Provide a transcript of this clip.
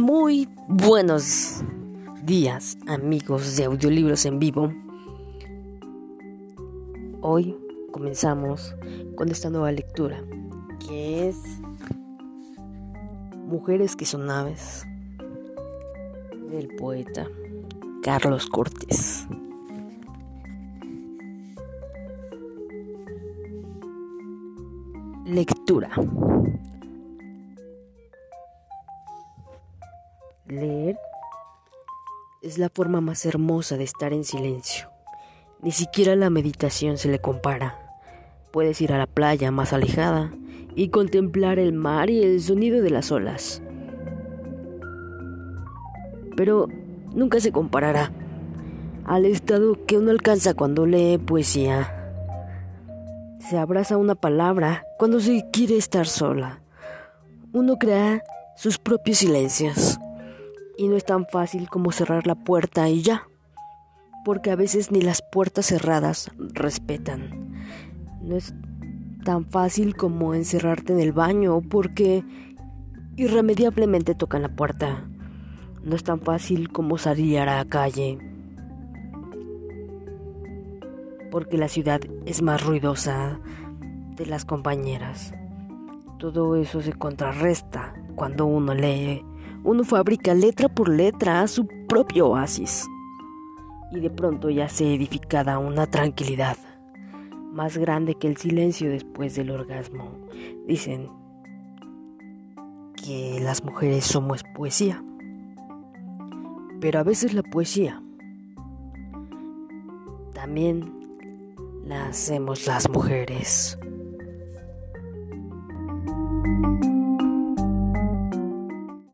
Buenos días amigos de audiolibros en vivo. Hoy comenzamos con esta nueva lectura que es Mujeres que son aves del poeta Carlos Cortés. Lectura. Leer es la forma más hermosa de estar en silencio. Ni siquiera la meditación se le compara. Puedes ir a la playa más alejada y contemplar el mar y el sonido de las olas. Pero nunca se comparará al estado que uno alcanza cuando lee poesía. Se abraza una palabra cuando se quiere estar sola. Uno crea sus propios silencios. Y no es tan fácil como cerrar la puerta y ya. Porque a veces ni las puertas cerradas respetan. No es tan fácil como encerrarte en el baño porque irremediablemente tocan la puerta. No es tan fácil como salir a la calle. Porque la ciudad es más ruidosa de las compañeras. Todo eso se contrarresta cuando uno lee uno fabrica letra por letra su propio oasis. Y de pronto ya se edificada una tranquilidad más grande que el silencio después del orgasmo. Dicen que las mujeres somos poesía. Pero a veces la poesía también la hacemos las mujeres.